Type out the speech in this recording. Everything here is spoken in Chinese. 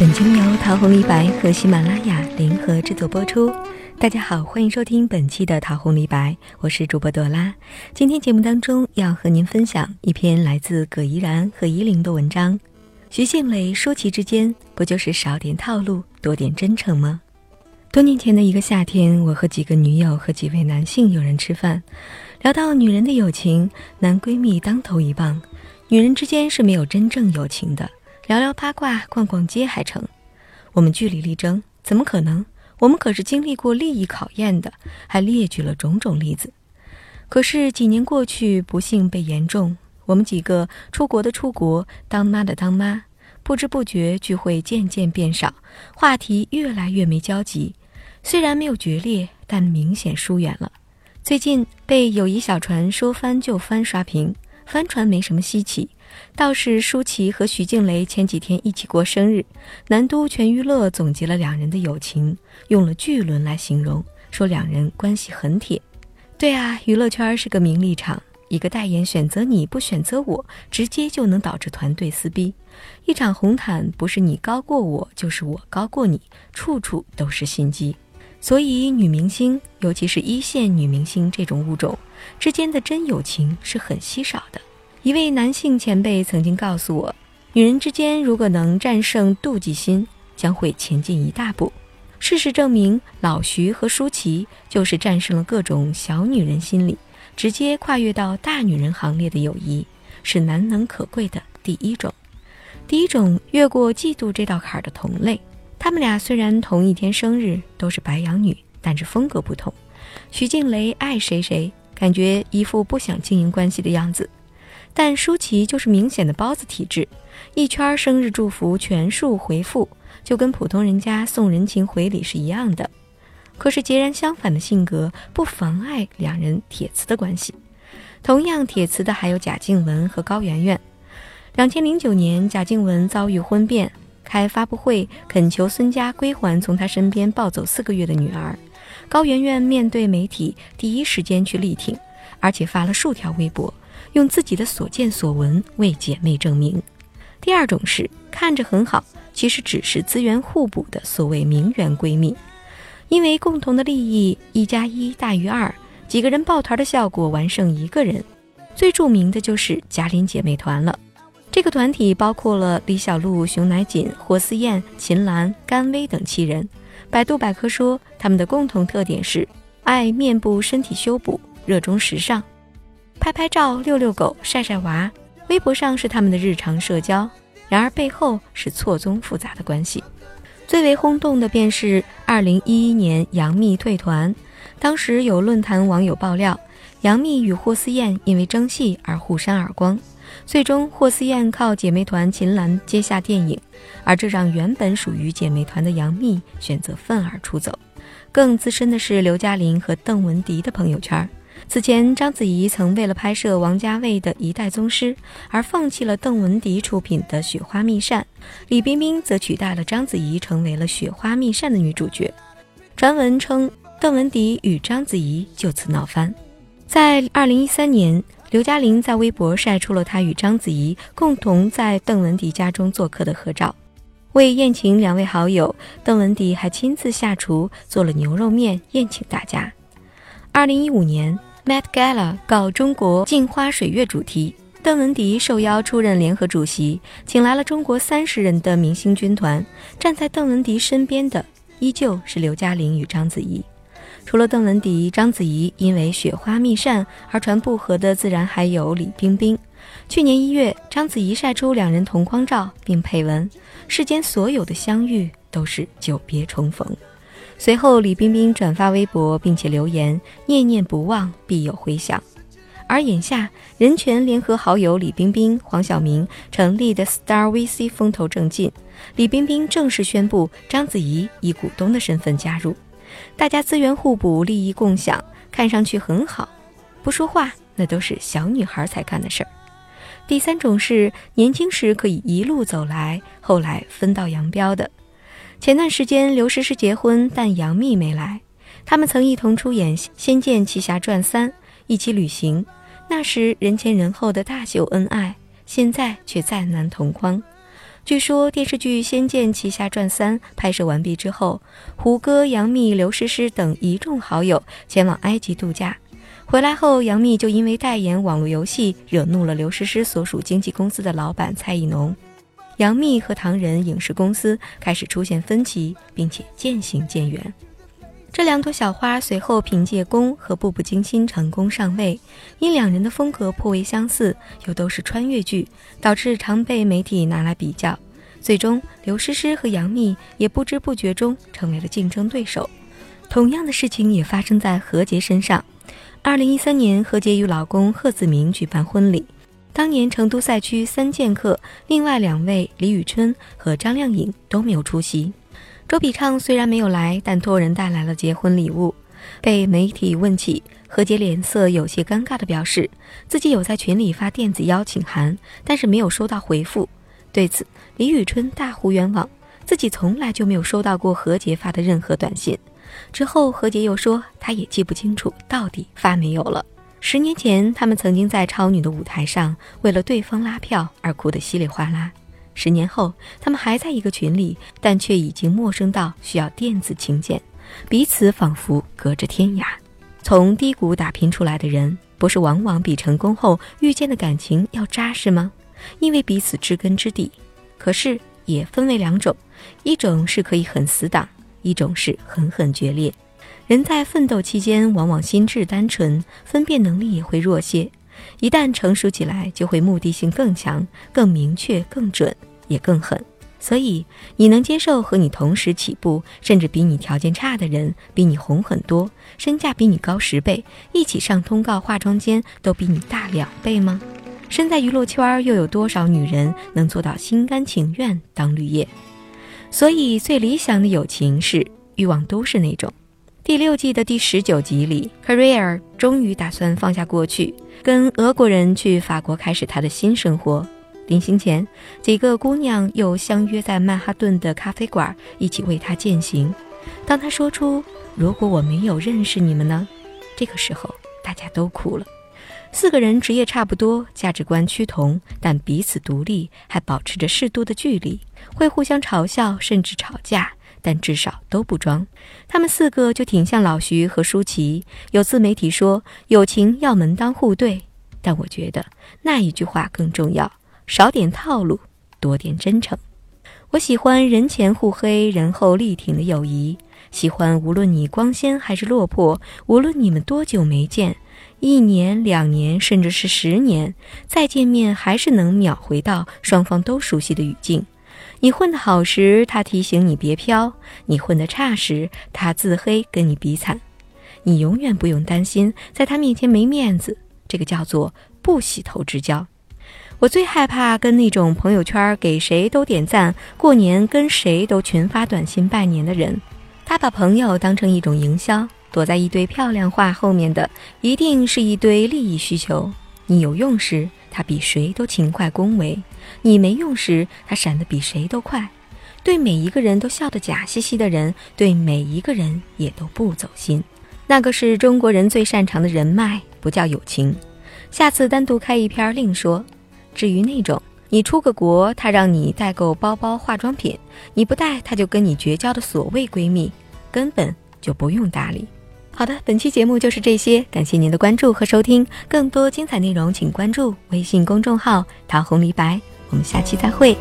本节目由桃红李白和喜马拉雅联合制作播出。大家好，欢迎收听本期的桃红李白，我是主播朵拉。今天节目当中要和您分享一篇来自葛怡然和依林的文章。徐静蕾、舒淇之间，不就是少点套路，多点真诚吗？多年前的一个夏天，我和几个女友和几位男性友人吃饭，聊到女人的友情，男闺蜜当头一棒，女人之间是没有真正友情的。聊聊八卦，逛逛街还成。我们据理力争，怎么可能？我们可是经历过利益考验的，还列举了种种例子。可是几年过去，不幸被言中。我们几个出国的出国，当妈的当妈，不知不觉聚会渐渐变少，话题越来越没交集。虽然没有决裂，但明显疏远了。最近被友谊小船说翻就翻刷屏，翻船没什么稀奇。倒是舒淇和徐静蕾前几天一起过生日，南都全娱乐总结了两人的友情，用了巨轮来形容，说两人关系很铁。对啊，娱乐圈是个名利场，一个代言选择你不选择我，直接就能导致团队撕逼。一场红毯不是你高过我，就是我高过你，处处都是心机。所以女明星，尤其是一线女明星这种物种之间的真友情是很稀少的。一位男性前辈曾经告诉我，女人之间如果能战胜妒忌心，将会前进一大步。事实证明，老徐和舒淇就是战胜了各种小女人心理，直接跨越到大女人行列的友谊，是难能可贵的第一种。第一种越过嫉妒这道坎儿的同类，他们俩虽然同一天生日，都是白羊女，但是风格不同。徐静蕾爱谁谁，感觉一副不想经营关系的样子。但舒淇就是明显的包子体质，一圈生日祝福全数回复，就跟普通人家送人情回礼是一样的。可是截然相反的性格不妨碍两人铁磁的关系。同样铁磁的还有贾静雯和高圆圆。两千零九年，贾静雯遭遇婚变，开发布会恳求孙家归还从她身边抱走四个月的女儿。高圆圆面对媒体第一时间去力挺，而且发了数条微博。用自己的所见所闻为姐妹证明。第二种是看着很好，其实只是资源互补的所谓名媛闺蜜，因为共同的利益，一加一大于二，几个人抱团的效果完胜一个人。最著名的就是贾玲姐妹团了。这个团体包括了李小璐、熊乃瑾、霍思燕、秦岚、甘薇等七人。百度百科说，他们的共同特点是爱面部身体修补，热衷时尚。拍拍照、遛遛狗、晒晒娃，微博上是他们的日常社交。然而背后是错综复杂的关系。最为轰动的便是2011年杨幂退团，当时有论坛网友爆料，杨幂与霍思燕因为争戏而互扇耳光，最终霍思燕靠姐妹团秦岚接下电影，而这让原本属于姐妹团的杨幂选择愤而出走。更资深的是刘嘉玲和邓文迪的朋友圈。此前，章子怡曾为了拍摄王家卫的一代宗师而放弃了邓文迪出品的《雪花秘扇》，李冰冰则取代了章子怡成为了《雪花秘扇》的女主角。传闻称，邓文迪与章子怡就此闹翻。在2013年，刘嘉玲在微博晒出了她与章子怡共同在邓文迪家中做客的合照。为宴请两位好友，邓文迪还亲自下厨做了牛肉面宴请大家。2015年。Met Gala 搞中国镜花水月主题，邓文迪受邀出任联合主席，请来了中国三十人的明星军团。站在邓文迪身边的依旧是刘嘉玲与章子怡。除了邓文迪、章子怡，因为《雪花秘扇》而传不和的自然还有李冰冰。去年一月，章子怡晒出两人同框照，并配文：“世间所有的相遇都是久别重逢。”随后，李冰冰转发微博，并且留言：“念念不忘，必有回响。”而眼下，人权联合好友李冰冰、黄晓明成立的 Star VC 风头正劲，李冰冰正式宣布章子怡以股东的身份加入，大家资源互补，利益共享，看上去很好。不说话，那都是小女孩才干的事儿。第三种是年轻时可以一路走来，后来分道扬镳的。前段时间，刘诗诗结婚，但杨幂没来。他们曾一同出演《仙剑奇侠传三》，一起旅行，那时人前人后的大秀恩爱，现在却再难同框。据说电视剧《仙剑奇侠传三》拍摄完毕之后，胡歌、杨幂、刘诗诗等一众好友前往埃及度假。回来后，杨幂就因为代言网络游戏惹怒了刘诗诗所属经纪公司的老板蔡艺农，杨幂和唐人影视公司开始出现分歧，并且渐行渐远。这两朵小花随后凭借《宫》和《步步惊心》成功上位，因两人的风格颇为相似，又都是穿越剧，导致常被媒体拿来比较。最终，刘诗诗和杨幂也不知不觉中成为了竞争对手。同样的事情也发生在何洁身上。二零一三年，何洁与老公贺子铭举办婚礼，当年成都赛区三剑客，另外两位李宇春和张靓颖都没有出席。周笔畅虽然没有来，但托人带来了结婚礼物。被媒体问起，何洁脸色有些尴尬地表示，自己有在群里发电子邀请函，但是没有收到回复。对此，李宇春大呼冤枉，自己从来就没有收到过何洁发的任何短信。之后，何洁又说，她也记不清楚到底发没有了。十年前，他们曾经在超女的舞台上为了对方拉票而哭得稀里哗啦。十年后，他们还在一个群里，但却已经陌生到需要电子请柬，彼此仿佛隔着天涯。从低谷打拼出来的人，不是往往比成功后遇见的感情要扎实吗？因为彼此知根知底。可是也分为两种，一种是可以很死党，一种是狠狠决裂。人在奋斗期间，往往心智单纯，分辨能力也会弱些。一旦成熟起来，就会目的性更强、更明确、更准。也更狠，所以你能接受和你同时起步，甚至比你条件差的人，比你红很多，身价比你高十倍，一起上通告、化妆间都比你大两倍吗？身在娱乐圈，又有多少女人能做到心甘情愿当绿叶？所以最理想的友情是欲望都是那种。第六季的第十九集里，Career 终于打算放下过去，跟俄国人去法国开始他的新生活。临行前，几个姑娘又相约在曼哈顿的咖啡馆，一起为他践行。当他说出“如果我没有认识你们呢？”这个时候，大家都哭了。四个人职业差不多，价值观趋同，但彼此独立，还保持着适度的距离，会互相嘲笑，甚至吵架，但至少都不装。他们四个就挺像老徐和舒淇。有自媒体说友情要门当户对，但我觉得那一句话更重要。少点套路，多点真诚。我喜欢人前互黑，人后力挺的友谊。喜欢无论你光鲜还是落魄，无论你们多久没见，一年、两年，甚至是十年，再见面还是能秒回到双方都熟悉的语境。你混得好时，他提醒你别飘；你混得差时，他自黑跟你比惨。你永远不用担心在他面前没面子，这个叫做不洗头之交。我最害怕跟那种朋友圈给谁都点赞，过年跟谁都群发短信拜年的人。他把朋友当成一种营销，躲在一堆漂亮话后面的，一定是一堆利益需求。你有用时，他比谁都勤快恭维；你没用时，他闪得比谁都快。对每一个人都笑得假兮兮的人，对每一个人也都不走心。那个是中国人最擅长的人脉，不叫友情。下次单独开一篇另说。至于那种你出个国，他让你代购包包、化妆品，你不带他就跟你绝交的所谓闺蜜，根本就不用搭理。好的，本期节目就是这些，感谢您的关注和收听，更多精彩内容请关注微信公众号“桃红李白”，我们下期再会。